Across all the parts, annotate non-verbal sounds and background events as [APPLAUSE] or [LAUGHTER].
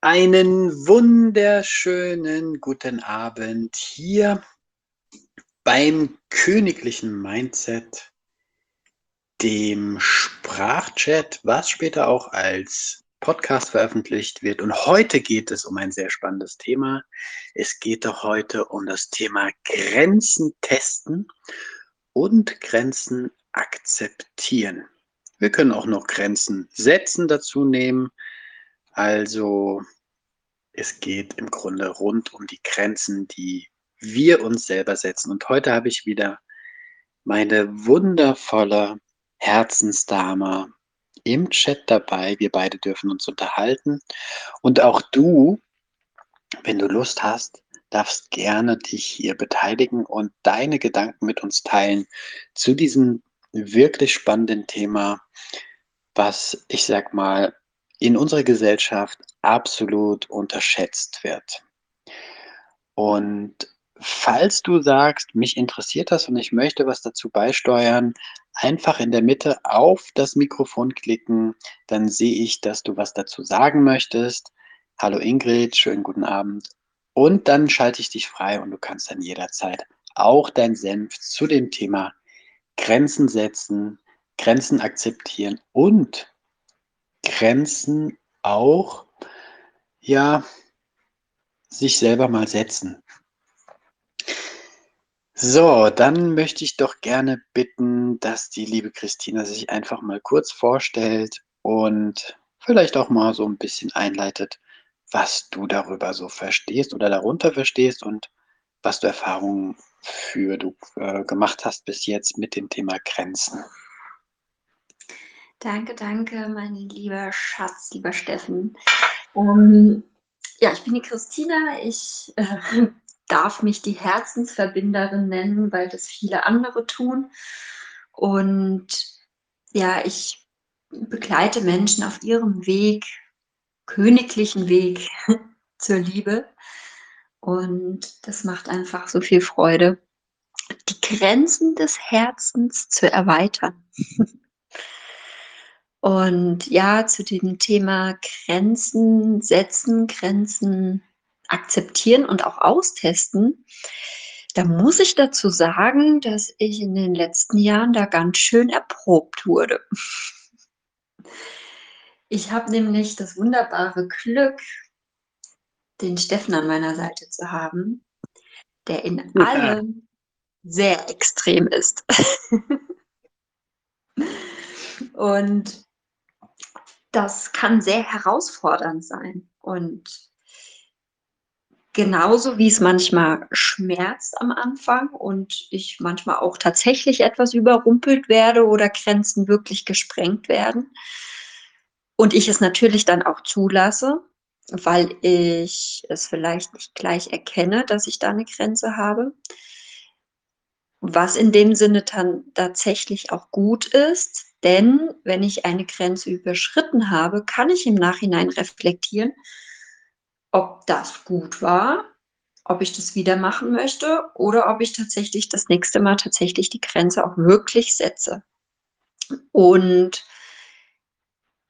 Einen wunderschönen guten Abend hier beim königlichen Mindset, dem Sprachchat, was später auch als Podcast veröffentlicht wird. Und heute geht es um ein sehr spannendes Thema. Es geht doch heute um das Thema Grenzen testen und Grenzen akzeptieren. Wir können auch noch Grenzen setzen dazu nehmen. Also es geht im Grunde rund um die Grenzen, die wir uns selber setzen. Und heute habe ich wieder meine wundervolle Herzensdame im Chat dabei. Wir beide dürfen uns unterhalten. Und auch du, wenn du Lust hast, darfst gerne dich hier beteiligen und deine Gedanken mit uns teilen zu diesem wirklich spannenden Thema, was ich sag mal in unserer Gesellschaft absolut unterschätzt wird. Und falls du sagst, mich interessiert das und ich möchte was dazu beisteuern, einfach in der Mitte auf das Mikrofon klicken, dann sehe ich, dass du was dazu sagen möchtest. Hallo Ingrid, schönen guten Abend. Und dann schalte ich dich frei und du kannst dann jederzeit auch dein Senf zu dem Thema Grenzen setzen, Grenzen akzeptieren und Grenzen auch, ja, sich selber mal setzen. So, dann möchte ich doch gerne bitten, dass die liebe Christina sich einfach mal kurz vorstellt und vielleicht auch mal so ein bisschen einleitet, was du darüber so verstehst oder darunter verstehst und was du Erfahrungen für du äh, gemacht hast bis jetzt mit dem Thema Grenzen. Danke, danke, mein lieber Schatz, lieber Steffen. Ähm, ja, ich bin die Christina. Ich äh, [LAUGHS] darf mich die Herzensverbinderin nennen, weil das viele andere tun. Und ja, ich begleite Menschen auf ihrem Weg, königlichen Weg [LAUGHS] zur Liebe. Und das macht einfach so viel Freude, die Grenzen des Herzens zu erweitern. [LAUGHS] Und ja, zu dem Thema Grenzen setzen, Grenzen akzeptieren und auch austesten, da muss ich dazu sagen, dass ich in den letzten Jahren da ganz schön erprobt wurde. Ich habe nämlich das wunderbare Glück, den Steffen an meiner Seite zu haben, der in ja. allem sehr extrem ist. [LAUGHS] und das kann sehr herausfordernd sein. Und genauso wie es manchmal schmerzt am Anfang und ich manchmal auch tatsächlich etwas überrumpelt werde oder Grenzen wirklich gesprengt werden. Und ich es natürlich dann auch zulasse, weil ich es vielleicht nicht gleich erkenne, dass ich da eine Grenze habe. Was in dem Sinne dann tatsächlich auch gut ist, denn wenn ich eine Grenze überschritten habe, kann ich im Nachhinein reflektieren, ob das gut war, ob ich das wieder machen möchte oder ob ich tatsächlich das nächste Mal tatsächlich die Grenze auch wirklich setze. Und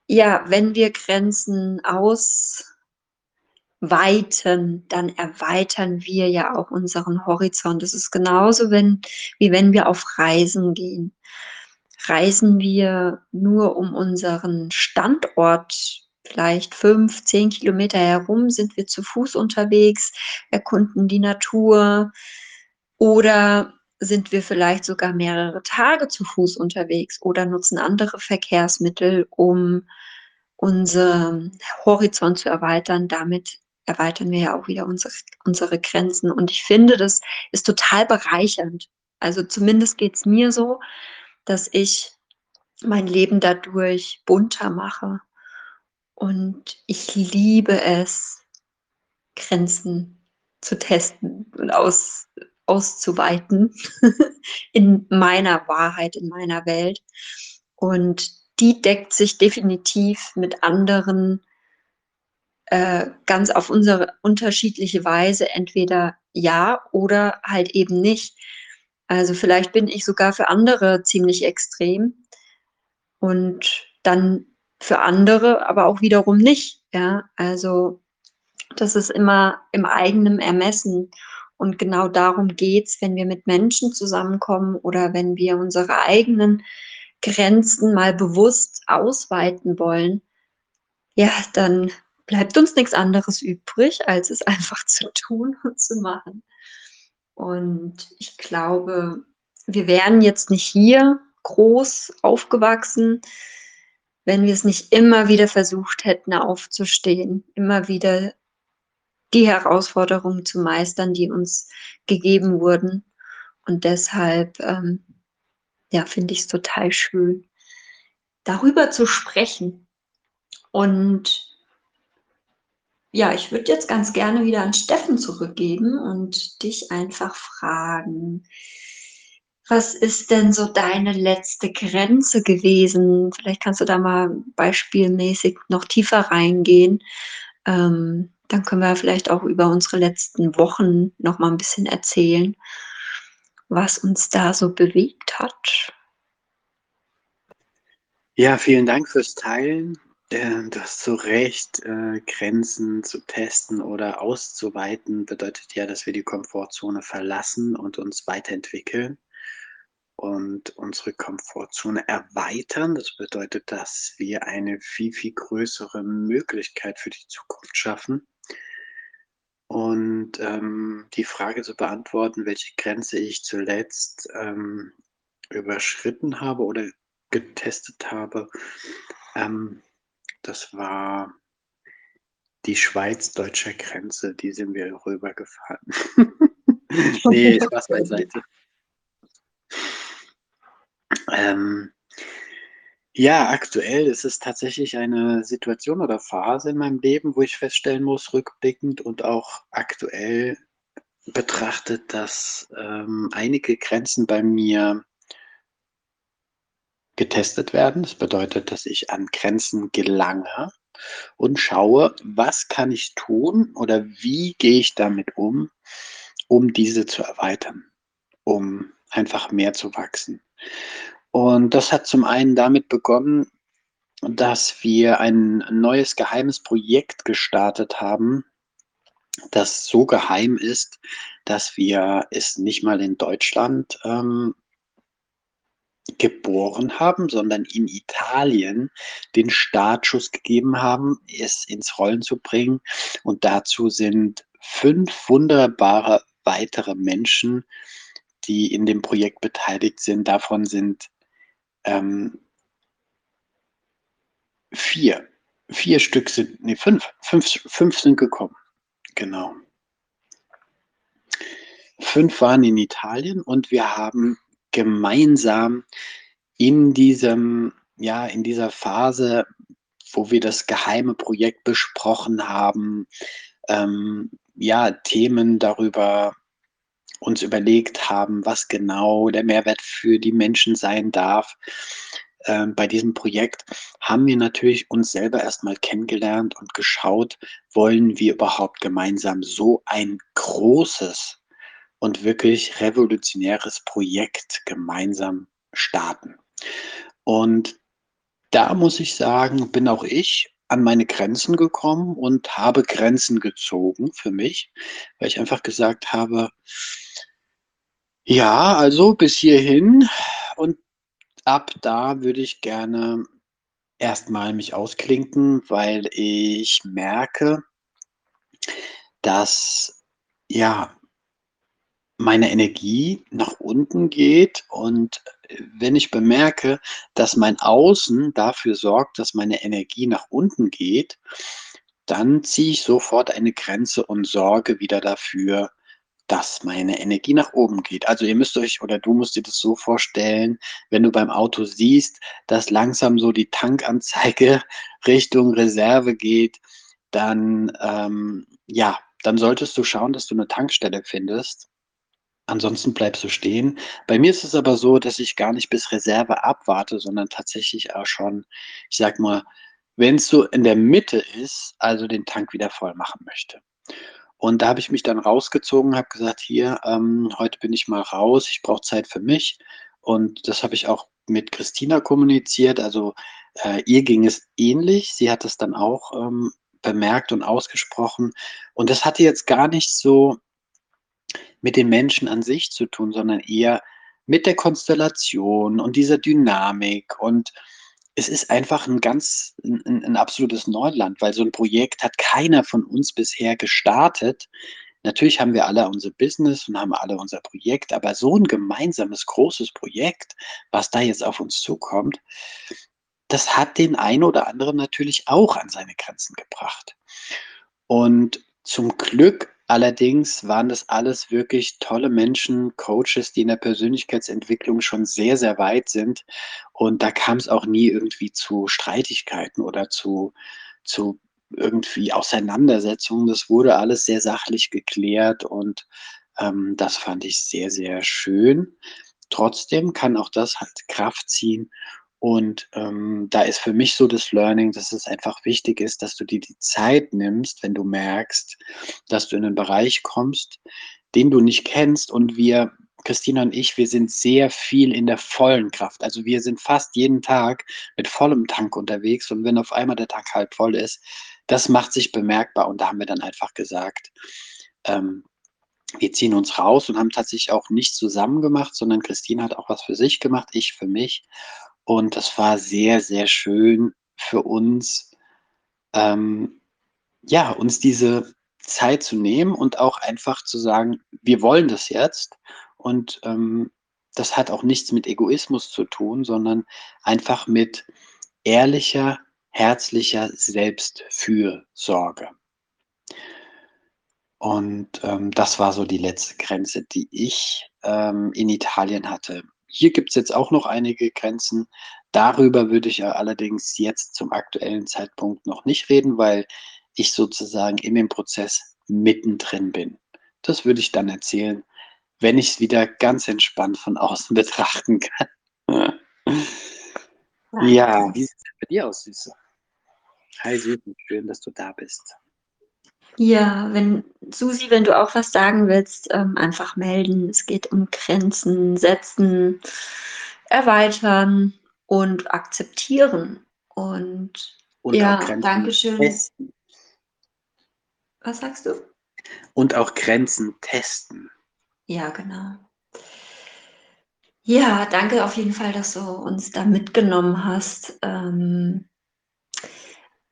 ja, wenn wir Grenzen ausweiten, dann erweitern wir ja auch unseren Horizont. Das ist genauso, wenn, wie wenn wir auf Reisen gehen reisen wir nur um unseren Standort vielleicht fünf, zehn Kilometer herum, sind wir zu Fuß unterwegs, erkunden die Natur oder sind wir vielleicht sogar mehrere Tage zu Fuß unterwegs oder nutzen andere Verkehrsmittel, um unseren Horizont zu erweitern. Damit erweitern wir ja auch wieder unsere, unsere Grenzen. Und ich finde, das ist total bereichernd. Also zumindest geht es mir so, dass ich mein Leben dadurch bunter mache. Und ich liebe es, Grenzen zu testen und aus, auszuweiten [LAUGHS] in meiner Wahrheit, in meiner Welt. Und die deckt sich definitiv mit anderen äh, ganz auf unsere unterschiedliche Weise, entweder ja oder halt eben nicht. Also vielleicht bin ich sogar für andere ziemlich extrem und dann für andere aber auch wiederum nicht. Ja, also Das ist immer im eigenen Ermessen. Und genau darum geht's, wenn wir mit Menschen zusammenkommen oder wenn wir unsere eigenen Grenzen mal bewusst ausweiten wollen, ja, dann bleibt uns nichts anderes übrig, als es [LAUGHS] einfach zu tun und zu machen. Und ich glaube, wir wären jetzt nicht hier groß aufgewachsen, wenn wir es nicht immer wieder versucht hätten, aufzustehen, immer wieder die Herausforderungen zu meistern, die uns gegeben wurden. Und deshalb, ähm, ja, finde ich es total schön, darüber zu sprechen. Und ja, ich würde jetzt ganz gerne wieder an Steffen zurückgeben und dich einfach fragen, was ist denn so deine letzte Grenze gewesen? Vielleicht kannst du da mal beispielmäßig noch tiefer reingehen. Ähm, dann können wir vielleicht auch über unsere letzten Wochen noch mal ein bisschen erzählen, was uns da so bewegt hat. Ja, vielen Dank fürs Teilen. Äh, du hast so recht, äh, Grenzen zu testen oder auszuweiten bedeutet ja, dass wir die Komfortzone verlassen und uns weiterentwickeln und unsere Komfortzone erweitern. Das bedeutet, dass wir eine viel, viel größere Möglichkeit für die Zukunft schaffen. Und ähm, die Frage zu beantworten, welche Grenze ich zuletzt ähm, überschritten habe oder getestet habe, ähm, das war die schweiz-deutsche Grenze, die sind wir rübergefahren. [LAUGHS] nee, Spaß beiseite. Ähm, ja, aktuell ist es tatsächlich eine Situation oder Phase in meinem Leben, wo ich feststellen muss, rückblickend und auch aktuell betrachtet, dass ähm, einige Grenzen bei mir getestet werden. Das bedeutet, dass ich an Grenzen gelange und schaue, was kann ich tun oder wie gehe ich damit um, um diese zu erweitern, um einfach mehr zu wachsen. Und das hat zum einen damit begonnen, dass wir ein neues geheimes Projekt gestartet haben, das so geheim ist, dass wir es nicht mal in Deutschland ähm, geboren haben, sondern in Italien den Startschuss gegeben haben, es ins Rollen zu bringen. Und dazu sind fünf wunderbare weitere Menschen, die in dem Projekt beteiligt sind. Davon sind ähm, vier. Vier Stück sind, nee, fünf. Fünf, fünf sind gekommen. Genau. Fünf waren in Italien und wir haben gemeinsam in diesem, ja, in dieser Phase, wo wir das geheime Projekt besprochen haben, ähm, ja, Themen darüber uns überlegt haben, was genau der Mehrwert für die Menschen sein darf. Ähm, bei diesem Projekt haben wir natürlich uns selber erstmal kennengelernt und geschaut, wollen wir überhaupt gemeinsam so ein großes und wirklich revolutionäres Projekt gemeinsam starten. Und da muss ich sagen, bin auch ich an meine Grenzen gekommen und habe Grenzen gezogen für mich, weil ich einfach gesagt habe, ja, also bis hierhin und ab da würde ich gerne erstmal mich ausklinken, weil ich merke, dass ja meine Energie nach unten geht und wenn ich bemerke, dass mein Außen dafür sorgt, dass meine Energie nach unten geht, dann ziehe ich sofort eine Grenze und sorge wieder dafür, dass meine Energie nach oben geht. Also ihr müsst euch oder du musst dir das so vorstellen, wenn du beim Auto siehst, dass langsam so die Tankanzeige [LAUGHS] Richtung Reserve geht, dann ähm, ja, dann solltest du schauen, dass du eine Tankstelle findest. Ansonsten bleibst du stehen. Bei mir ist es aber so, dass ich gar nicht bis Reserve abwarte, sondern tatsächlich auch schon, ich sag mal, wenn es so in der Mitte ist, also den Tank wieder voll machen möchte. Und da habe ich mich dann rausgezogen, habe gesagt, hier, ähm, heute bin ich mal raus, ich brauche Zeit für mich. Und das habe ich auch mit Christina kommuniziert. Also äh, ihr ging es ähnlich. Sie hat es dann auch ähm, bemerkt und ausgesprochen. Und das hatte jetzt gar nicht so mit den Menschen an sich zu tun, sondern eher mit der Konstellation und dieser Dynamik. Und es ist einfach ein ganz, ein, ein absolutes Neuland, weil so ein Projekt hat keiner von uns bisher gestartet. Natürlich haben wir alle unser Business und haben alle unser Projekt, aber so ein gemeinsames großes Projekt, was da jetzt auf uns zukommt, das hat den einen oder anderen natürlich auch an seine Grenzen gebracht. Und zum Glück allerdings waren das alles wirklich tolle Menschen, Coaches, die in der Persönlichkeitsentwicklung schon sehr, sehr weit sind. Und da kam es auch nie irgendwie zu Streitigkeiten oder zu, zu irgendwie Auseinandersetzungen. Das wurde alles sehr sachlich geklärt und ähm, das fand ich sehr, sehr schön. Trotzdem kann auch das halt Kraft ziehen und ähm, da ist für mich so das Learning, dass es einfach wichtig ist, dass du dir die Zeit nimmst, wenn du merkst, dass du in einen Bereich kommst, den du nicht kennst. Und wir, Christina und ich, wir sind sehr viel in der vollen Kraft. Also wir sind fast jeden Tag mit vollem Tank unterwegs. Und wenn auf einmal der Tank halb voll ist, das macht sich bemerkbar. Und da haben wir dann einfach gesagt, ähm, wir ziehen uns raus und haben tatsächlich auch nichts zusammen gemacht, sondern Christine hat auch was für sich gemacht, ich für mich. Und das war sehr, sehr schön für uns, ähm, ja, uns diese Zeit zu nehmen und auch einfach zu sagen, wir wollen das jetzt. Und ähm, das hat auch nichts mit Egoismus zu tun, sondern einfach mit ehrlicher, herzlicher Selbstfürsorge. Und ähm, das war so die letzte Grenze, die ich ähm, in Italien hatte. Hier gibt es jetzt auch noch einige Grenzen. Darüber würde ich allerdings jetzt zum aktuellen Zeitpunkt noch nicht reden, weil ich sozusagen in dem Prozess mittendrin bin. Das würde ich dann erzählen, wenn ich es wieder ganz entspannt von außen [LAUGHS] betrachten kann. ja, wie sieht es bei dir aus, Süße? Hi, Süße, schön, dass du da bist. Ja, wenn Susi, wenn du auch was sagen willst, ähm, einfach melden. Es geht um Grenzen setzen, erweitern und akzeptieren. Und, Und ja, Dankeschön. testen. Was sagst du? Und auch Grenzen testen. Ja, genau. Ja, danke auf jeden Fall, dass du uns da mitgenommen hast. Ähm,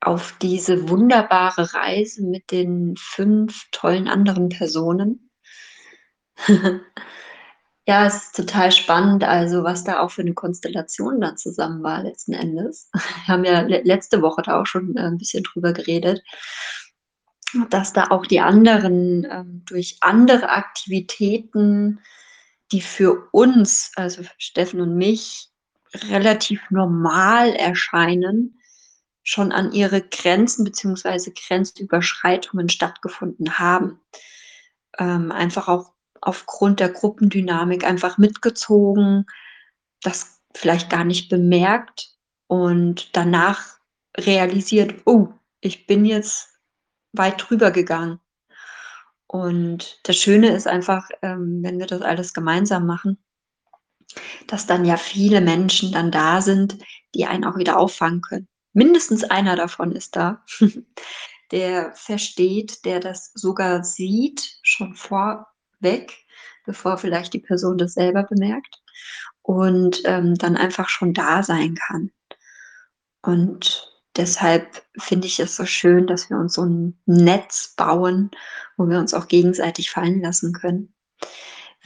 auf diese wunderbare Reise mit den fünf tollen anderen Personen. [LAUGHS] ja, es ist total spannend, also was da auch für eine Konstellation da zusammen war letzten Endes. Wir haben ja le letzte Woche da auch schon äh, ein bisschen drüber geredet, dass da auch die anderen ähm, durch andere Aktivitäten, die für uns, also für Steffen und mich, relativ normal erscheinen, schon an ihre Grenzen beziehungsweise Grenzüberschreitungen stattgefunden haben. Ähm, einfach auch aufgrund der Gruppendynamik einfach mitgezogen, das vielleicht gar nicht bemerkt und danach realisiert, oh, ich bin jetzt weit drüber gegangen. Und das Schöne ist einfach, ähm, wenn wir das alles gemeinsam machen, dass dann ja viele Menschen dann da sind, die einen auch wieder auffangen können mindestens einer davon ist da, [LAUGHS] der versteht, der das sogar sieht, schon vorweg, bevor vielleicht die Person das selber bemerkt und ähm, dann einfach schon da sein kann. Und deshalb finde ich es so schön, dass wir uns so ein Netz bauen, wo wir uns auch gegenseitig fallen lassen können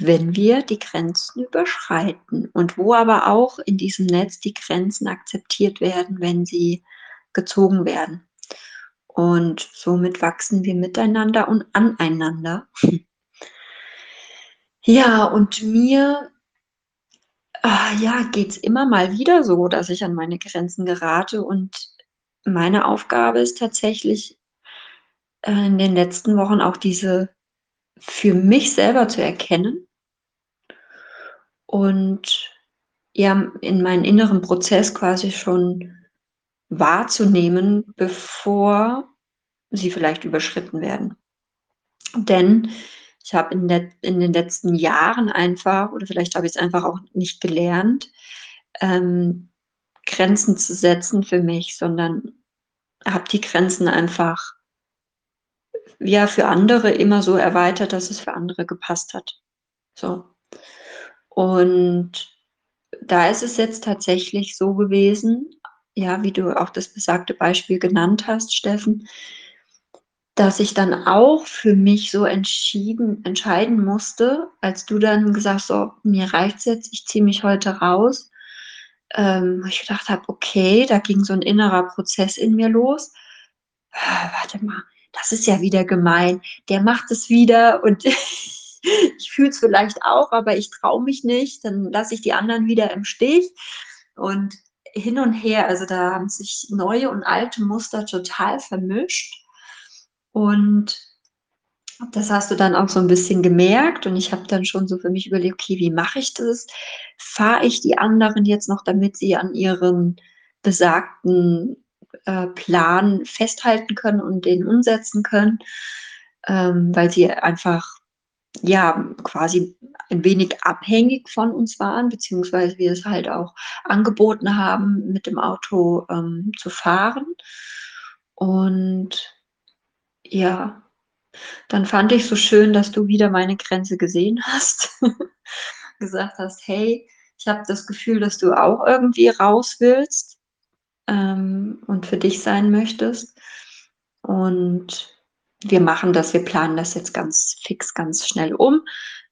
wenn wir die Grenzen überschreiten und wo aber auch in diesem Netz die Grenzen akzeptiert werden, wenn sie gezogen werden. Und somit wachsen wir miteinander und aneinander. [LAUGHS] Ja, und mir ah, ja, geht es immer mal wieder so, dass ich an meine Grenzen gerate. Und meine Aufgabe ist tatsächlich äh, in den letzten Wochen auch diese für mich selber zu erkennen und ja, in meinen inneren Prozess quasi schon wahrzunehmen, bevor sie vielleicht überschritten werden. Denn ich habe in, in, den letzten Jahren einfach, oder vielleicht habe ich es einfach auch nicht gelernt, ähm, Grenzen zu setzen für mich, sondern habe die Grenzen einfach ja für andere immer so erweitert, dass es für andere gepasst hat. So. Und da ist es jetzt tatsächlich so gewesen, ja, wie du auch das besagte Beispiel genannt hast, Steffen, dass ich dann auch für mich so entschieden, entscheiden musste, als du dann gesagt hast, so, mir reicht's jetzt, ich ziehe mich heute raus, ähm, ich gedacht habe, okay, da ging so ein innerer Prozess in mir los. Ah, warte mal, das ist ja wieder gemein. Der macht es wieder und [LAUGHS] [LAUGHS] ich fühle es vielleicht auch, aber ich traue mich nicht. Dann lasse ich die anderen wieder im Stich. Und hin und her, also da haben sich neue und alte Muster total vermischt. Und das hast du dann auch so ein bisschen gemerkt und ich habe dann schon so für mich überlegt, okay, wie mache ich das? Fahre ich die anderen jetzt noch, damit sie an ihren besagten äh, Plan festhalten können und den umsetzen können, ähm, weil sie einfach ja quasi ein wenig abhängig von uns waren, beziehungsweise wir es halt auch angeboten haben, mit dem Auto ähm, zu fahren. Und ja, dann fand ich so schön, dass du wieder meine Grenze gesehen hast, [LAUGHS] gesagt hast, hey, ich habe das Gefühl, dass du auch irgendwie raus willst ähm, und für dich sein möchtest. Und wir machen das, wir planen das jetzt ganz fix, ganz schnell um,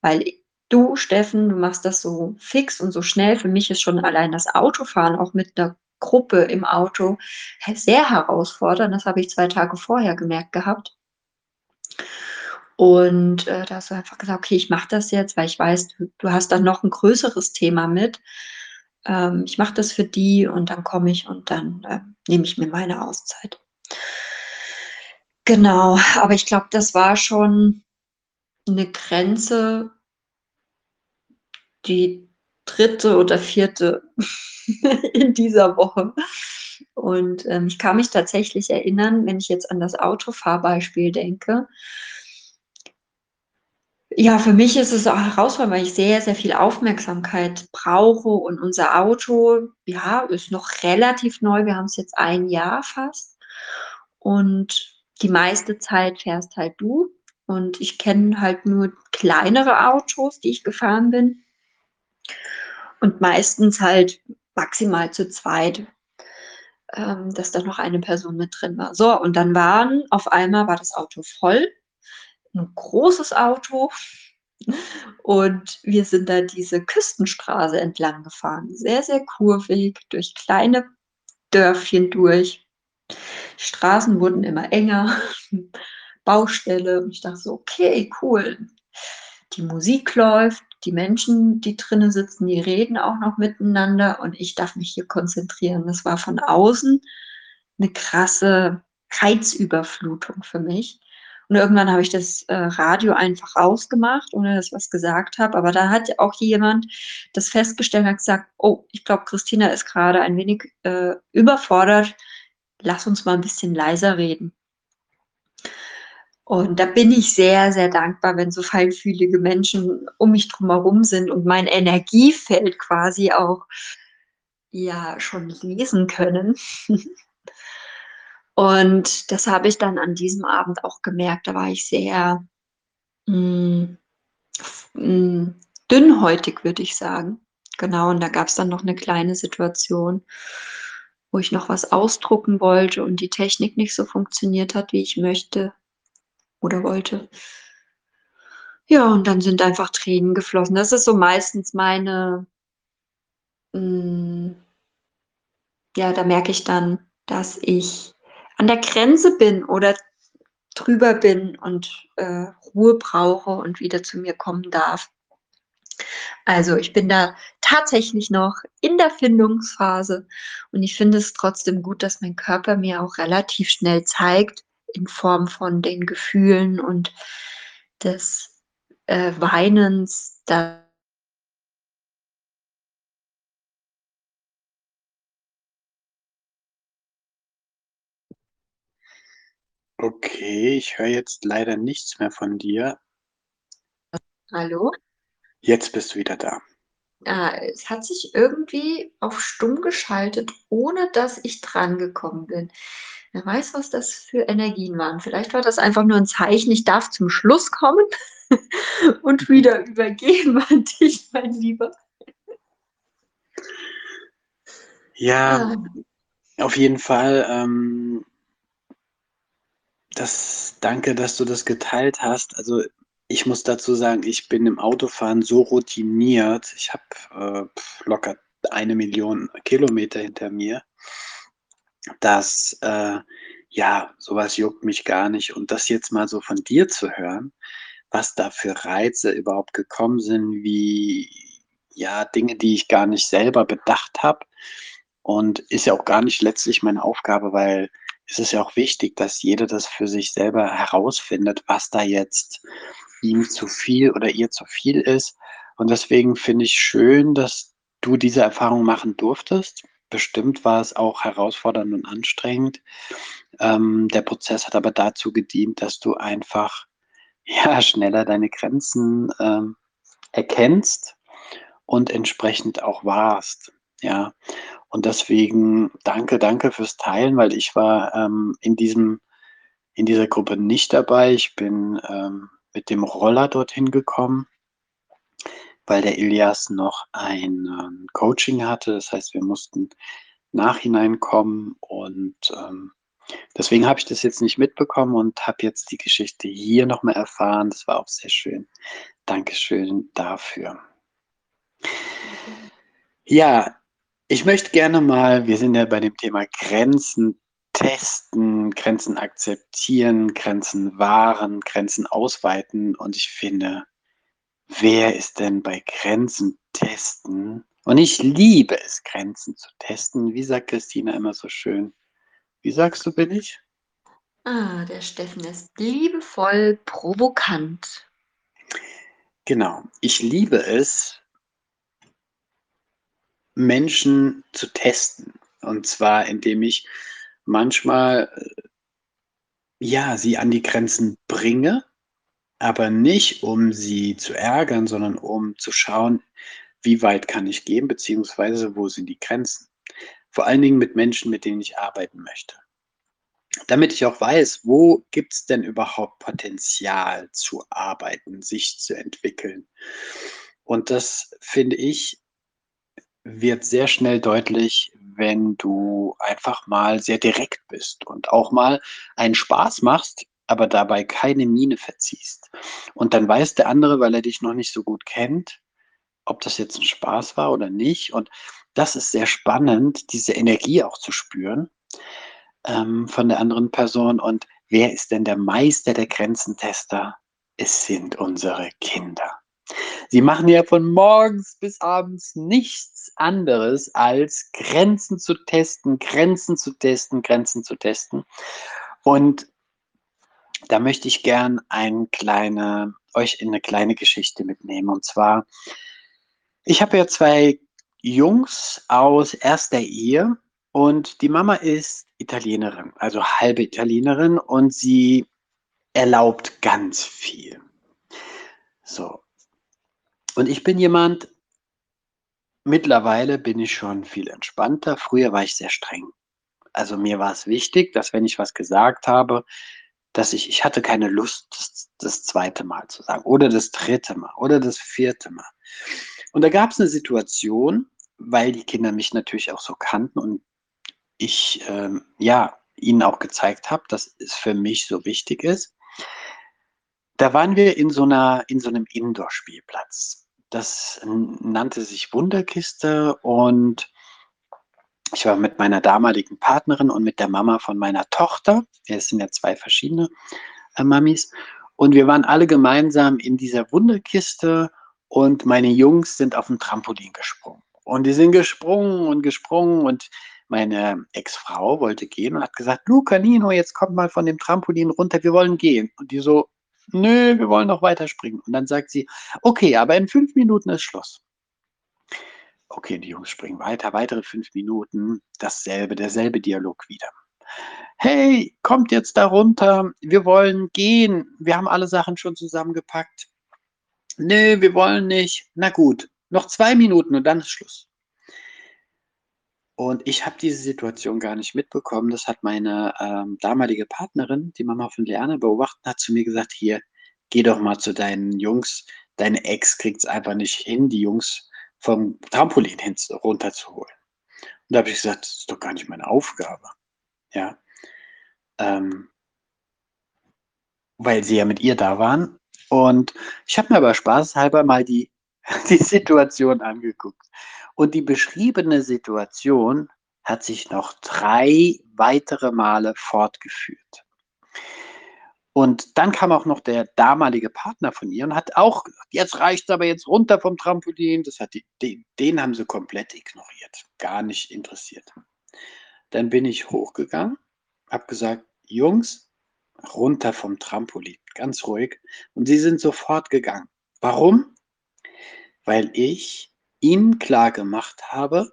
weil du, Steffen, du machst das so fix und so schnell. Für mich ist schon allein das Autofahren auch mit einer Gruppe im Auto sehr herausfordernd. Das habe ich zwei Tage vorher gemerkt gehabt. Und äh, da hast du einfach gesagt, okay, ich mache das jetzt, weil ich weiß, du, du hast dann noch ein größeres Thema mit. Ähm, ich mache das für die und dann komme ich und dann äh, nehme ich mir meine Auszeit. Genau, aber ich glaube, das war schon eine Grenze, die dritte oder vierte [LAUGHS] in dieser Woche. Und ähm, ich kann mich tatsächlich erinnern, wenn ich jetzt an das Autofahrbeispiel denke, ja, für mich ist es auch herausfordernd, weil ich sehr, sehr viel Aufmerksamkeit brauche und unser Auto, ja, ist noch relativ neu. Wir haben es jetzt ein Jahr fast und die meiste Zeit fährst halt du und ich kenne halt nur kleinere Autos, die ich gefahren bin und meistens halt maximal zu zweit, ähm, dass da noch eine Person mit drin war. So, und dann waren auf einmal war das Auto voll ein großes Auto und wir sind da diese Küstenstraße entlang gefahren. Sehr, sehr kurvig, durch kleine Dörfchen durch. Straßen wurden immer enger, [LAUGHS] Baustelle. Und ich dachte so, okay, cool. Die Musik läuft, die Menschen, die drinnen sitzen, die reden auch noch miteinander und ich darf mich hier konzentrieren. Das war von außen eine krasse Reizüberflutung für mich. Und irgendwann habe ich das äh, Radio einfach ausgemacht, ohne dass ich was gesagt habe. Aber da hat auch jemand das festgestellt und hat gesagt, oh, ich glaube, Christina ist gerade ein wenig äh, überfordert. Lass uns mal ein bisschen leiser reden. Und da bin ich sehr, sehr dankbar, wenn so feinfühlige Menschen um mich drumherum sind und mein Energiefeld quasi auch ja schon lesen können. [LAUGHS] Und das habe ich dann an diesem Abend auch gemerkt. Da war ich sehr mh, mm, mm, dünnhäutig, würde ich sagen. Genau, und da gab es dann noch eine kleine Situation, wo ich noch was ausdrucken wollte und die Technik nicht so funktioniert hat, wie ich möchte oder wollte. Ja, und dann sind einfach Tränen geflossen. Das ist so meistens meine, mh, mm, ja, da merke ich dann, dass ich an der Grenze bin oder drüber bin und äh, Ruhe brauche und wieder zu mir kommen darf. Also ich bin da tatsächlich noch in der Findungsphase und ich finde es trotzdem gut, dass mein Körper mir auch relativ schnell zeigt in Form von den Gefühlen und des äh, Weinens, dass Okay, ich höre jetzt leider nichts mehr von dir. Hallo? Jetzt bist du wieder da. Ah, es hat sich irgendwie auf stumm geschaltet, ohne dass ich drangekommen bin. Wer weiß, was das für Energien waren. Vielleicht war das einfach nur 'n Zeichen, ich darf zum Schluss kommen [LAUGHS] und wieder übergeben an [LAUGHS] dich, mein Lieber. Ja, Ah. auf jeden Fall, ähm das danke, dass du das geteilt hast. Also, ich muss dazu sagen, ich bin im Autofahren so routiniert. Ich habe, äh, locker 1.000.000 Kilometer hinter mir dass, äh, ja, so was juckt mich gar nicht. Und das jetzt mal so von dir zu hören, was da für Reize überhaupt gekommen sind, wie ja, Dinge, die ich gar nicht selber bedacht habe und ist ja auch gar nicht letztlich meine Aufgabe, weil es ist ja auch wichtig, dass jeder das für sich selber herausfindet, was da jetzt ihm zu viel oder ihr zu viel ist. Und deswegen finde ich schön, dass du diese Erfahrung machen durftest. Bestimmt war es auch herausfordernd und anstrengend. Ähm, der Prozess hat aber dazu gedient, dass du einfach, [LAUGHS] ja, schneller deine Grenzen, ähm, erkennst und entsprechend auch wahrst, ja? Und deswegen danke, danke fürs Teilen, weil ich war, ähm, in diesem in dieser Gruppe nicht dabei. Ich bin, ähm, mit dem Roller dorthin gekommen weil der Ilias noch ein, ähm, Coaching hatte. Das heißt, wir mussten Nachhinein kommen und, ähm, deswegen habe ich das jetzt nicht mitbekommen und habe jetzt die Geschichte hier noch mal erfahren. Das war auch sehr schön. Dankeschön dafür. Ja, ich möchte gerne mal wir sind ja bei dem Thema Grenzen testen, Grenzen akzeptieren, Grenzen wahren, Grenzen ausweiten und ich finde, wer ist denn bei Grenzen testen und ich liebe es, Grenzen zu testen. Wie sagt Christina immer so schön? Wie sagst du, bin ich? Ah, der Steffen ist liebevoll provokant. Genau. Ich liebe es Menschen zu testen. Und zwar, indem ich manchmal, äh ja, sie an die Grenzen bringe, aber nicht, um sie zu ärgern, sondern um zu schauen, wie weit kann ich gehen, beziehungsweise wo sind die Grenzen? Vor allen Dingen mit Menschen, mit denen ich arbeiten möchte. Damit ich auch weiß, wo gibt's denn überhaupt Potenzial zu arbeiten, sich zu entwickeln? Und das, finde ich, wird sehr schnell deutlich, wenn du einfach mal sehr direkt bist und auch mal einen Spaß machst, aber dabei keine Miene verziehst. Und dann weiß der andere, weil er dich noch nicht so gut kennt, ob das jetzt 'n Spaß war oder nicht. Und das ist sehr spannend, diese Energie auch zu spüren, ähm, von der anderen Person. Und wer ist denn der Meister der Grenzentester? Es sind unsere Kinder. Sie machen ja von morgens bis abends nichts anderes, als Grenzen zu testen, Grenzen zu testen, Grenzen zu testen. Und da möchte ich gern ein kleine euch in 'ne kleine Geschichte mitnehmen. Und zwar ich habe ja 2 Jungs aus 1. Ehe und die Mama ist Italienerin, also halbe Italienerin und sie erlaubt ganz viel. So. Und ich bin jemand mittlerweile bin ich schon viel entspannter. Früher war ich sehr streng. Also, mir war's wichtig, dass wenn ich was gesagt habe, dass ich ich hatte keine Lust, das das 2. Mal zu sagen oder das 3. Mal oder das 4. Mal. Und da gab's 'ne Situation, weil die Kinder mich natürlich auch so kannten und ich, ähm, ja, ihnen auch gezeigt habe, dass es für mich so wichtig ist. Da waren wir in so 'ner in so 'nem Indoor-Spielplatz. Das nannte sich Wunderkiste und ich war mit meiner damaligen Partnerin und mit der Mama von meiner Tochter. Es sind ja 2 verschiedene, äh, Mamis. Und wir waren alle gemeinsam in dieser Wunderkiste und meine Jungs sind auf'm Trampolin gesprungen. Und die sind gesprungen und gesprungen und meine Ex-Frau wollte gehen und hat gesagt: „Luca, Nino, jetzt kommt mal von dem Trampolin runter, wir wollen gehen.“ Und die so: „Nö, wir wollen noch weiter springen.“ Und dann sagt sie: „Okay, aber in 5 Minuten ist Schluss.“ Okay, die Jungs springen weiter, weitere 5 Minuten, dasselbe derselbe Dialog wieder. „Hey, kommt jetzt da runter, wir wollen gehen. Wir haben alle Sachen schon zusammengepackt.“ „Ne, wir wollen nicht.“ „Na gut, Noch zwei Minuten und dann ist Schluss. Und ich habe diese Situation gar nicht mitbekommen. Das hat meine ähm, damalige Partnerin, die Mama von Leanne, beobachtet, hat zu mir gesagt: „Hier, geh doch mal zu deinen Jungs. Deine Ex kriegt es einfach nicht hin, die Jungs vom Trampolin hin runterzuholen.“ Und da habe ich gesagt: „Das ist doch gar nicht meine Aufgabe.“ Ja. Ähm weil sie ja mit ihr da waren. Und ich habe mir aber spaßeshalber mal die [LAUGHS] die Situation angeguckt. Und die beschriebene Situation hat sich noch 3 weitere Male fortgeführt. Und dann kam auch noch der damalige Partner von ihr und hat auch gesagt: „Jetzt reicht's aber, jetzt runter vom Trampolin.“ Das hat die den den haben sie komplett ignoriert, gar nicht interessiert. Dann bin ich hochgegangen, habe gesagt: „Jungs, runter vom Trampolin, ganz ruhig.“ Und sie sind sofort gegangen. Warum? Weil ich ihnen klargemacht habe,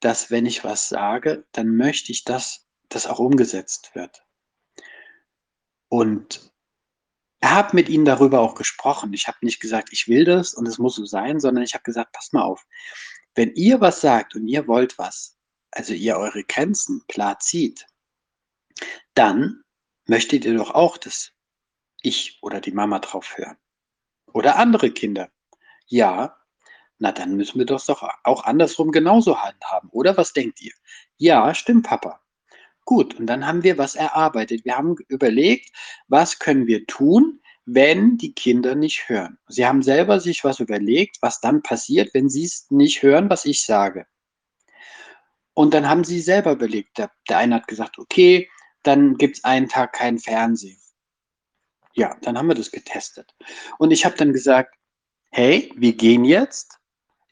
dass wenn ich was sage, dann möchte ich, dass das auch umgesetzt wird. Und habe mit ihnen darüber auch gesprochen. Ich habe nicht gesagt: „Ich will das und es muss so sein“, sondern ich habe gesagt: „Passt mal auf, wenn ihr was sagt und ihr wollt was, also ihr eure Grenzen klar zieht dann möchtet ihr doch auch, dass ich oder die Mama drauf hören oder andere Kinder. Ja, na dann müssen wir das doch auch andersrum genauso handhaben, oder was denkt ihr? Ja, stimmt, Papa. Gut, und dann haben wir was erarbeitet. Wir haben überlegt, was können wir tun, wenn die Kinder nicht hören. Sie haben selber sich was überlegt, was dann passiert, wenn sie es nicht hören, was ich sage. Und dann haben sie selber überlegt. Der, der eine hat gesagt, okay, dann gibt es einen Tag kein Fernsehen. Ja, dann haben wir das getestet. Und ich habe dann gesagt, hey, wir gehen jetzt.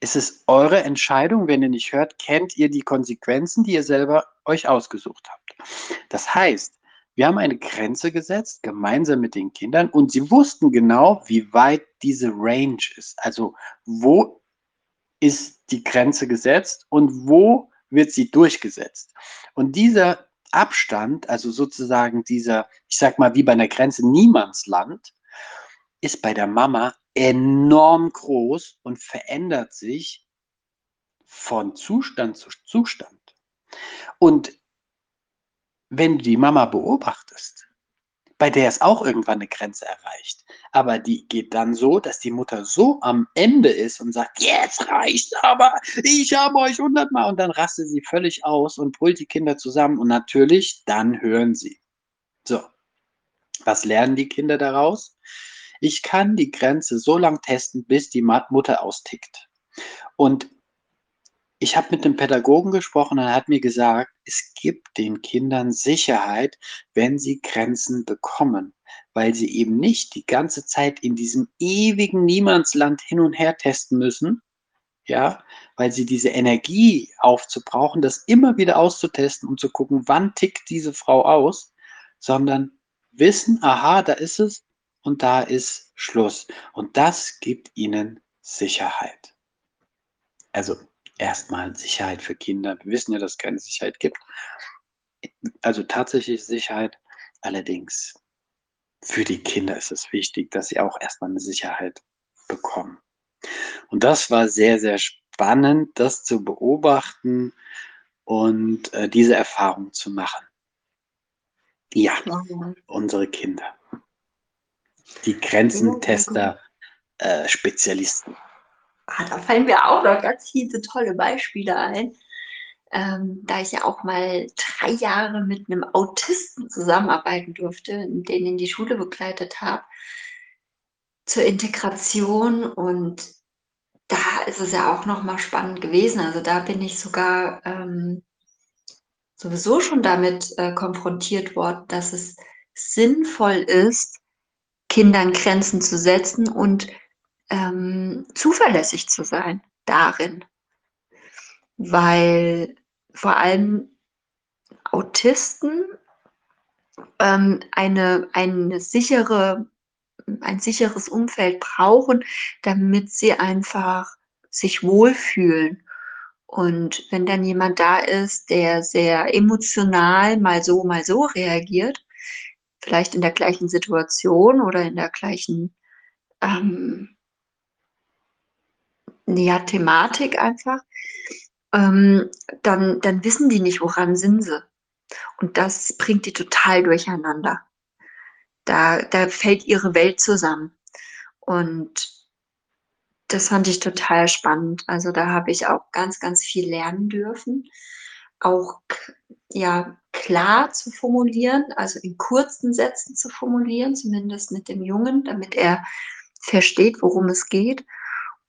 Es ist eure Entscheidung. Wenn ihr nicht hört, kennt ihr die Konsequenzen, die ihr selber euch ausgesucht habt. Das heißt, wir haben eine Grenze gesetzt, gemeinsam mit den Kindern, und sie wussten genau, wie weit diese Range ist. Also wo ist die Grenze gesetzt und wo wird sie durchgesetzt. Und dieser Abstand, also sozusagen dieser, ich sag mal, wie bei einer Grenze Niemandsland, ist bei der Mama enorm groß und verändert sich von Zustand zu Zustand. Und wenn du die Mama beobachtest, bei der ist auch irgendwann eine Grenze erreicht. Aber die geht dann so, dass die Mutter so am Ende ist und sagt, jetzt reicht's aber, ich habe euch hundertmal. Und dann rastet sie völlig aus und brüllt die Kinder zusammen. Und natürlich, dann hören sie. So, was lernen die Kinder daraus? Ich kann die Grenze so lang testen, bis die Mutter austickt. Und ich habe mit dem Pädagogen gesprochen und er hat mir gesagt, es gibt den Kindern Sicherheit, wenn sie Grenzen bekommen, weil sie eben nicht die ganze Zeit in diesem ewigen Niemandsland hin und her testen müssen, ja, weil sie diese Energie aufzubrauchen, das immer wieder auszutesten und zu gucken, wann tickt diese Frau aus, sondern wissen, aha, da ist es und da ist Schluss. Und das gibt ihnen Sicherheit. Also erstmal Sicherheit für Kinder. Wir wissen ja, dass es keine Sicherheit gibt. Also tatsächlich Sicherheit. Allerdings für die Kinder ist es wichtig, dass sie auch erstmal eine Sicherheit bekommen. Und das war sehr, sehr spannend, das zu beobachten und äh, diese Erfahrung zu machen. Ja, unsere Kinder. Die Grenzentester, äh, Spezialisten. Ah, da fallen mir auch noch ganz viele tolle Beispiele ein. Ähm, da ich ja auch mal drei Jahre mit einem Autisten zusammenarbeiten durfte, den in die Schule begleitet habe, zur Integration und da ist es ja auch noch mal spannend gewesen. Also da bin ich sogar ähm, sowieso schon damit äh, konfrontiert worden, dass es sinnvoll ist, Kindern Grenzen zu setzen und ähm, zuverlässig zu sein darin. Weil vor allem Autisten ähm, eine, eine sichere, ein sicheres Umfeld brauchen, damit sie einfach sich wohlfühlen. Und wenn dann jemand da ist, der sehr emotional mal so, mal so reagiert, vielleicht in der gleichen Situation oder in der gleichen ähm, ja, Thematik einfach, ähm, dann, dann wissen die nicht, woran sind sie. Und das bringt die total durcheinander. Da, da fällt ihre Welt zusammen. Und das fand ich total spannend. Also da habe ich auch ganz, ganz viel lernen dürfen. Auch ja, klar zu formulieren, also in kurzen Sätzen zu formulieren, zumindest mit dem Jungen, damit er versteht, worum es geht.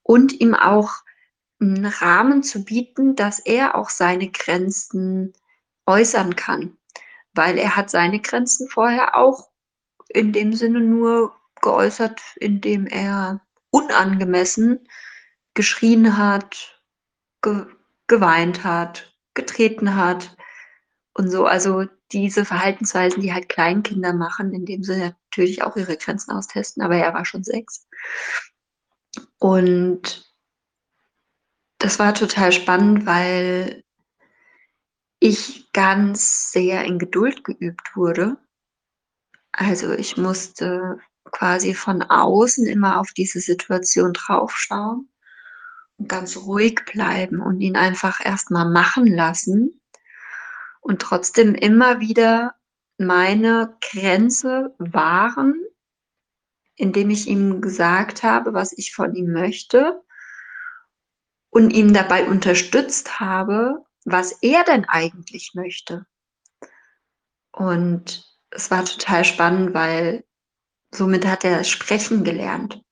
Und ihm auch einen Rahmen zu bieten, dass er auch seine Grenzen äußern kann. Weil er hat seine Grenzen vorher auch in dem Sinne nur geäußert, indem er unangemessen geschrien hat, ge geweint hat, getreten hat und so. Also diese Verhaltensweisen, die halt Kleinkinder machen, indem sie natürlich auch ihre Grenzen austesten, aber er war schon sechs. Und das war total spannend, weil ich ganz sehr in Geduld geübt wurde. Also ich musste quasi von außen immer auf diese Situation draufschauen und ganz ruhig bleiben und ihn einfach erstmal machen lassen und trotzdem immer wieder meine Grenze wahren, indem ich ihm gesagt habe, was ich von ihm möchte und ihn dabei unterstützt habe, was er denn eigentlich möchte. Und es war total spannend, weil somit hat er sprechen gelernt.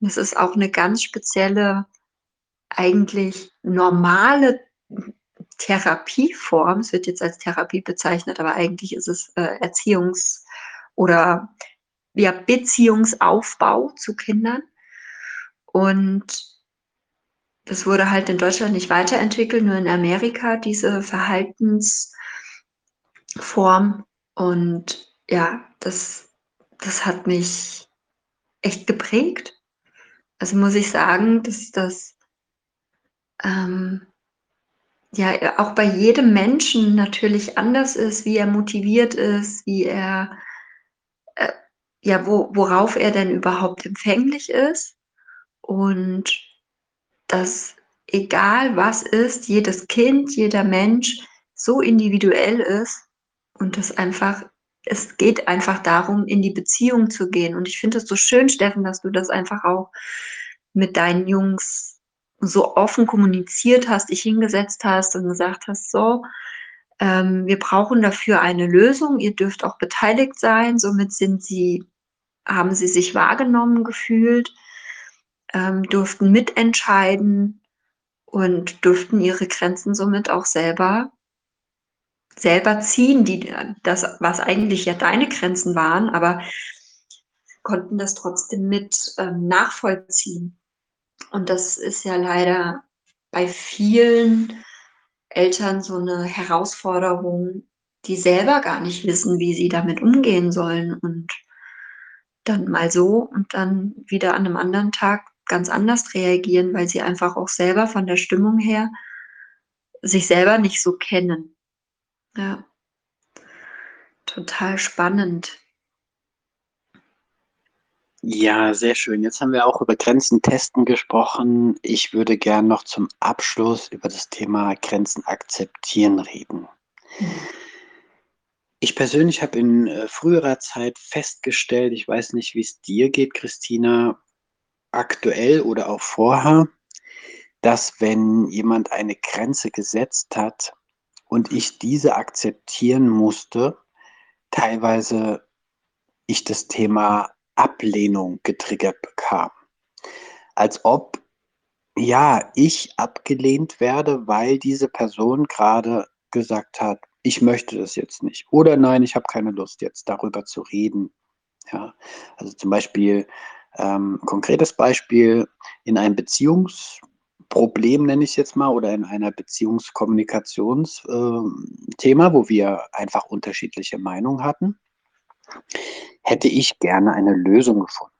Und es ist auch eine ganz spezielle, eigentlich normale Therapieform. Es wird jetzt als Therapie bezeichnet, aber eigentlich ist es äh, Erziehungs- oder ja, Beziehungsaufbau zu Kindern. Und das wurde halt in Deutschland nicht weiterentwickelt, nur in Amerika diese Verhaltensform. Und ja, das, das hat mich echt geprägt. Also muss ich sagen, dass das ähm, ja auch bei jedem Menschen natürlich anders ist, wie er motiviert ist, wie er äh, ja, wo, worauf er denn überhaupt empfänglich ist. Und dass egal was ist, jedes Kind, jeder Mensch so individuell ist und das einfach, es geht einfach darum, in die Beziehung zu gehen. Und ich finde es so schön, Steffen, dass du das einfach auch mit deinen Jungs so offen kommuniziert hast, dich hingesetzt hast und gesagt hast, so, ähm, wir brauchen dafür eine Lösung, ihr dürft auch beteiligt sein, somit sind sie, haben sie sich wahrgenommen gefühlt ähm, durften mitentscheiden und durften ihre Grenzen somit auch selber selber ziehen, die das, was eigentlich ja deine Grenzen waren, aber konnten das trotzdem mit ähm, nachvollziehen. Und das ist ja leider bei vielen Eltern so eine Herausforderung, die selber gar nicht wissen, wie sie damit umgehen sollen und dann mal so und dann wieder an einem anderen Tag ganz anders reagieren, weil sie einfach auch selber von der Stimmung her sich selber nicht so kennen. Ja. Total spannend. Ja, sehr schön. Jetzt haben wir auch über Grenzen testen gesprochen. Ich würde gern noch zum Abschluss über das Thema Grenzen akzeptieren reden. Mhm. Ich persönlich habe in äh, früherer Zeit festgestellt, ich weiß nicht, wie es dir geht, Christina, aktuell oder auch vorher, dass wenn jemand eine Grenze gesetzt hat und ich diese akzeptieren musste, teilweise ich das Thema Ablehnung getriggert bekam. Als ob, ja, ich abgelehnt werde, weil diese Person gerade gesagt hat, ich möchte das jetzt nicht. Oder nein, ich habe keine Lust jetzt darüber zu reden. Ja, also zum Beispiel, ähm, konkretes Beispiel in einem Beziehungsproblem, nenne ich es jetzt mal, oder in einer Beziehungskommunikationsthema, äh, wo wir einfach unterschiedliche Meinungen hatten, hätte ich gerne eine Lösung gefunden,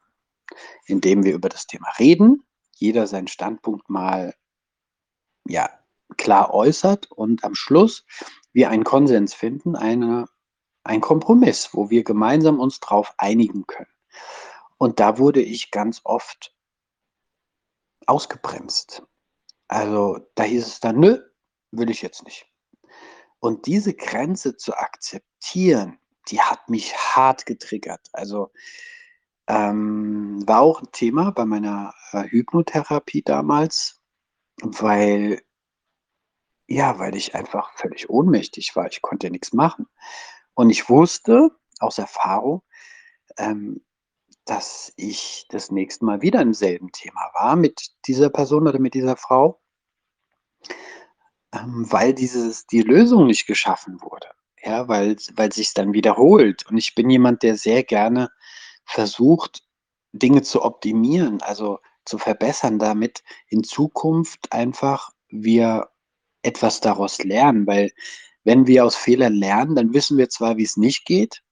indem wir über das Thema reden, jeder seinen Standpunkt mal ja, klar äußert und am Schluss wir einen Konsens finden, eine, ein Kompromiss, wo wir gemeinsam uns darauf einigen können. Und da wurde ich ganz oft ausgebremst. Also da hieß es dann, nö, will ich jetzt nicht. Und diese Grenze zu akzeptieren, die hat mich hart getriggert. Also ähm, war auch ein Thema bei meiner äh, Hypnotherapie damals, weil ja, weil ich einfach völlig ohnmächtig war. Ich konnte nichts machen. Und ich wusste aus Erfahrung, ähm, dass ich das nächste Mal wieder im selben Thema war mit dieser Person oder mit dieser Frau, ähm, weil dieses, die Lösung nicht geschaffen wurde. Ja, weil, weil sich dann wiederholt. Und ich bin jemand, der sehr gerne versucht, Dinge zu optimieren, also zu verbessern, damit in Zukunft einfach wir etwas daraus lernen, weil wenn wir aus Fehlern lernen, dann wissen wir zwar, wie es nicht geht,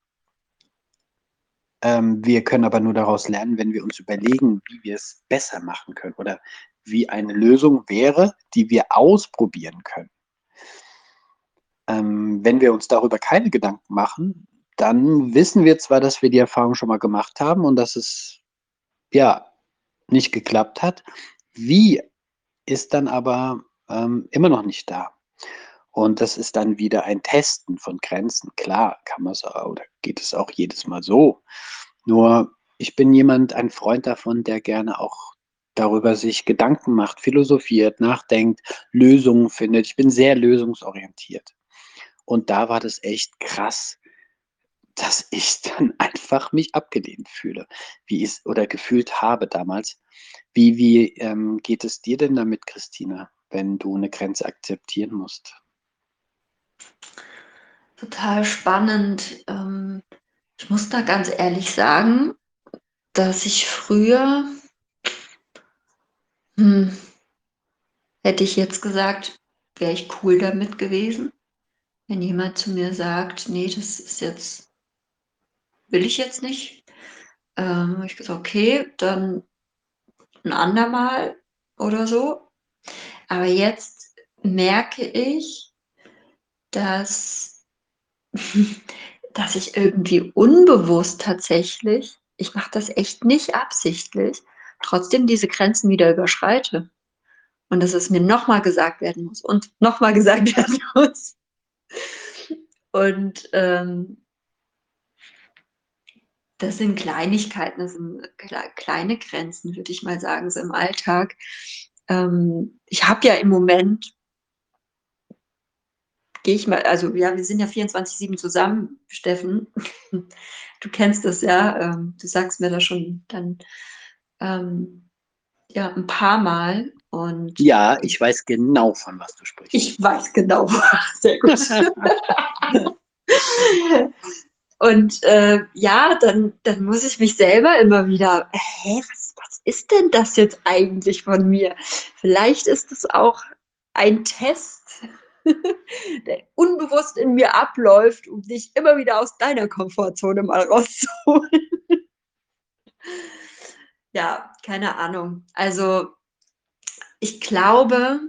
ähm, wir können aber nur daraus lernen, wenn wir uns überlegen, wie wir es besser machen können oder wie eine Lösung wäre, die wir ausprobieren können. Ähm, wenn wir uns darüber keine Gedanken machen, dann wissen wir zwar, dass wir die Erfahrung schon mal gemacht haben und dass es ja nicht geklappt hat. Wie ist dann aber ähm, immer noch nicht da. Und das ist dann wieder ein Testen von Grenzen. Klar, kann man es oder geht es auch jedes Mal so. Nur ich bin jemand, ein Freund davon, der gerne auch darüber sich Gedanken macht, philosophiert, nachdenkt, Lösungen findet. Ich bin sehr lösungsorientiert. Und da war das echt krass, dass [LAUGHS] ich dann einfach mich abgelehnt fühle, wie ich oder gefühlt habe damals. Wie, wie ähm, geht es dir denn damit, Christina, wenn du eine Grenze akzeptieren musst? Total spannend. Ähm, ich muss da ganz ehrlich sagen, dass ich früher, hm, hätte ich jetzt gesagt, wäre ich cool damit gewesen, wenn jemand zu mir sagt, nee, das ist jetzt, will ich jetzt nicht. Ähm, ich gesagt, okay, dann ein andermal oder so. Aber jetzt merke ich, dass, [LAUGHS] dass ich irgendwie unbewusst tatsächlich, ich mache das echt nicht absichtlich, trotzdem diese Grenzen wieder überschreite. Und dass es mir nochmal gesagt werden muss und nochmal gesagt [LAUGHS] werden muss. Und ähm, das sind Kleinigkeiten, das sind kleine Grenzen, würde ich mal sagen, so im Alltag. Ähm, ich habe ja im Moment gehe ich mal, also ja, wir sind ja 24-7 zusammen, Steffen. [LAUGHS] Du kennst das ja, ähm, du sagst mir das schon dann ähm, ja ein paar Mal. Und ja, ich weiß genau, von was du sprichst. Ich weiß genau, [LAUGHS] sehr gut. und äh, ja, dann, dann muss ich mich selber immer wieder, hä, was, was ist denn das jetzt eigentlich von mir? Vielleicht ist es auch ein Test [LAUGHS] der unbewusst in mir abläuft, um dich immer wieder aus deiner Komfortzone mal rauszuholen. [LAUGHS] ja, keine Ahnung. Also ich glaube,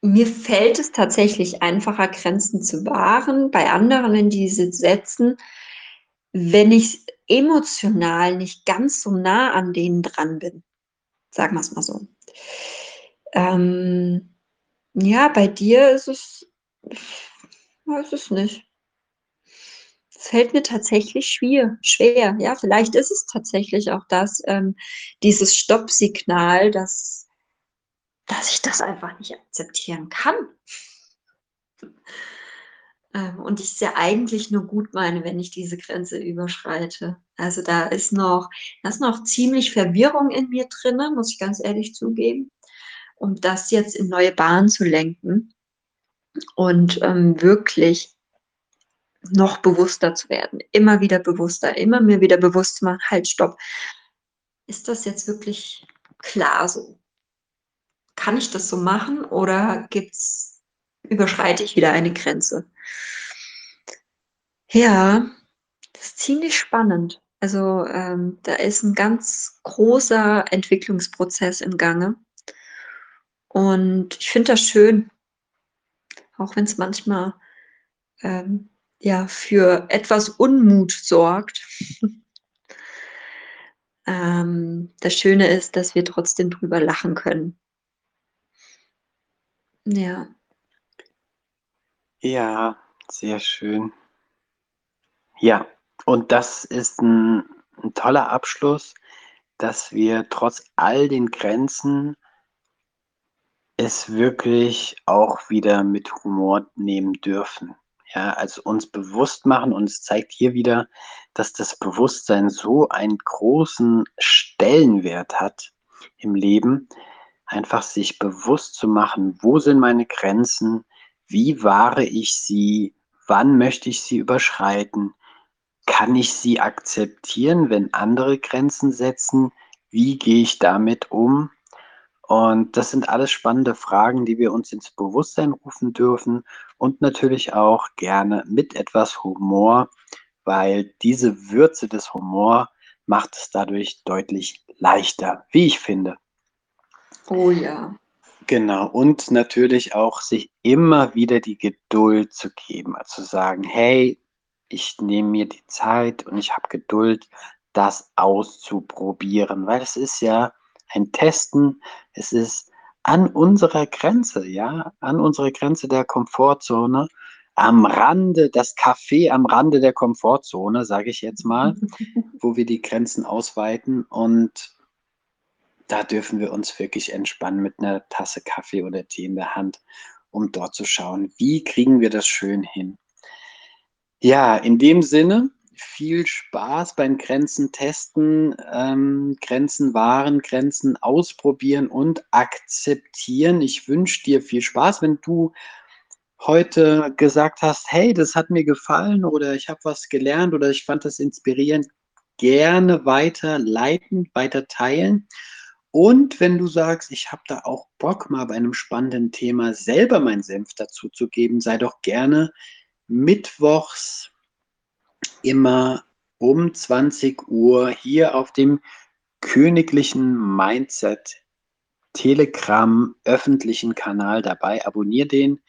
mir fällt es tatsächlich einfacher, Grenzen zu wahren, bei anderen in diese setzen, wenn ich emotional nicht ganz so nah an denen dran bin. Sagen wir es mal so. Ähm, ja, bei dir ist es weiß es nicht. Es fällt mir tatsächlich schwer, schwer. Ja, vielleicht ist es tatsächlich auch das, ähm, dieses Stoppsignal, dass, dass ich das einfach nicht akzeptieren kann. [LAUGHS] Ähm, und ich es ja eigentlich nur gut meine, wenn ich diese Grenze überschreite. Also da ist noch, da ist noch ziemlich Verwirrung in mir drin, muss ich ganz ehrlich zugeben um das jetzt in neue Bahnen zu lenken und ähm, wirklich noch bewusster zu werden, immer wieder bewusster, immer mir wieder bewusst zu machen, halt, stopp. Ist das jetzt wirklich klar so? Kann ich das so machen oder gibt's, überschreite ich wieder eine Grenze? Ja, das ist ziemlich spannend. Also ähm, da ist ein ganz großer Entwicklungsprozess im Gange. Und ich finde das schön, auch wenn es manchmal ähm, ja für etwas Unmut sorgt. [LAUGHS] ähm, das Schöne ist, dass wir trotzdem drüber lachen können. Ja. Ja, sehr schön. Ja, und das ist ein, ein toller Abschluss, dass wir trotz all den Grenzen es wirklich auch wieder mit Humor nehmen dürfen. Ja, also uns bewusst machen und es zeigt hier wieder, dass das Bewusstsein so einen großen Stellenwert hat im Leben, einfach sich bewusst zu machen, wo sind meine Grenzen, wie wahre ich sie, wann möchte ich sie überschreiten, kann ich sie akzeptieren, wenn andere Grenzen setzen, wie gehe ich damit um und das sind alles spannende Fragen, die wir uns ins Bewusstsein rufen dürfen und natürlich auch gerne mit etwas Humor, weil diese Würze des Humor macht es dadurch deutlich leichter, wie ich finde. Oh ja. Genau, und natürlich auch sich immer wieder die Geduld zu geben, also zu sagen, hey, ich nehme mir die Zeit und ich habe Geduld, das auszuprobieren, weil es ist ja ein Testen. Es ist an unserer Grenze, ja, an unserer Grenze der Komfortzone, am Rande, das Café am Rande der Komfortzone, sage ich jetzt mal, [LAUGHS] wo wir die Grenzen ausweiten und da dürfen wir uns wirklich entspannen mit einer Tasse Kaffee oder Tee in der Hand, um dort zu schauen, wie kriegen wir das schön hin. Ja, in dem Sinne, viel Spaß beim Grenzen testen, ähm, Grenzen wahren, Grenzen ausprobieren und akzeptieren. Ich wünsche dir viel Spaß, wenn du heute gesagt hast, hey, das hat mir gefallen oder ich habe was gelernt oder ich fand das inspirierend, gerne weiter leiten, weiter teilen. Und wenn du sagst, ich habe da auch Bock, mal bei einem spannenden Thema selber meinen Senf dazu zu geben, sei doch gerne mittwochs immer um 20 Uhr hier auf dem königlichen Mindset Telegram öffentlichen Kanal dabei. Abonnier den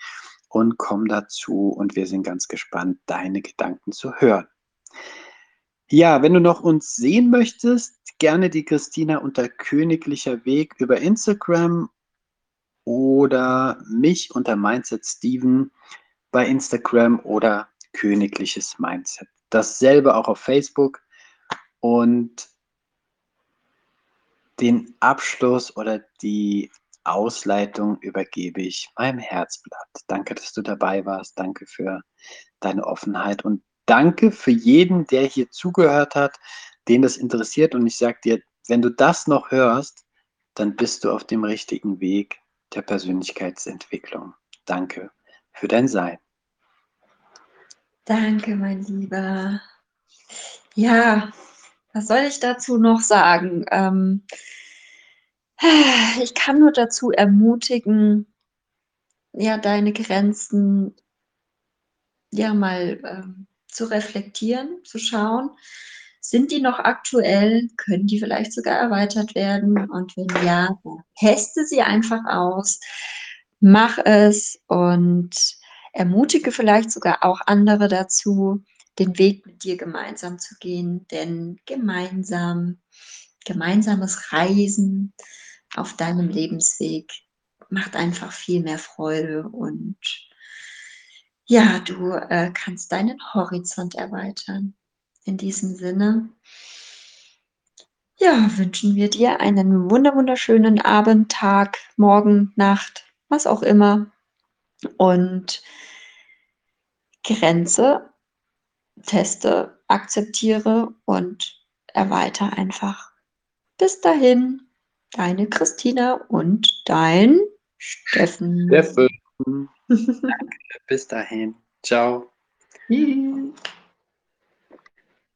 und komm dazu und wir sind ganz gespannt, deine Gedanken zu hören. Ja, wenn du noch uns sehen möchtest, gerne die Christina unter Königlicher Weg über Instagram oder mich unter Mindset Steven bei Instagram oder Königliches Mindset dasselbe auch auf Facebook. Und den Abschluss oder die Ausleitung übergebe ich meinem Herzblatt. Danke, dass du dabei warst. Danke für deine Offenheit und danke für jeden, der hier zugehört hat, den das interessiert. Und ich sage dir, wenn du das noch hörst, dann bist du auf dem richtigen Weg der Persönlichkeitsentwicklung. Danke für dein Sein. Danke, mein Lieber. Ja, was soll ich dazu noch sagen? Ähm, ich kann nur dazu ermutigen, ja, deine Grenzen ja mal ähm, zu reflektieren, zu schauen, sind die noch aktuell? Können die vielleicht sogar erweitert werden? Und wenn ja, teste sie einfach aus, mach es und ermutige vielleicht sogar auch andere dazu, den Weg mit dir gemeinsam zu gehen, denn gemeinsam, gemeinsames Reisen auf deinem Lebensweg macht einfach viel mehr Freude und ja, du äh, kannst deinen Horizont erweitern. In diesem Sinne, ja, wünschen wir dir einen wunderschönen Abend, Tag, Morgen, Nacht, was auch immer. Und Grenze, teste, akzeptiere und erweitere einfach. Bis dahin, deine Christina und dein Steffen. Steffen. Danke, [LAUGHS] bis dahin. Ciao. Tschüss.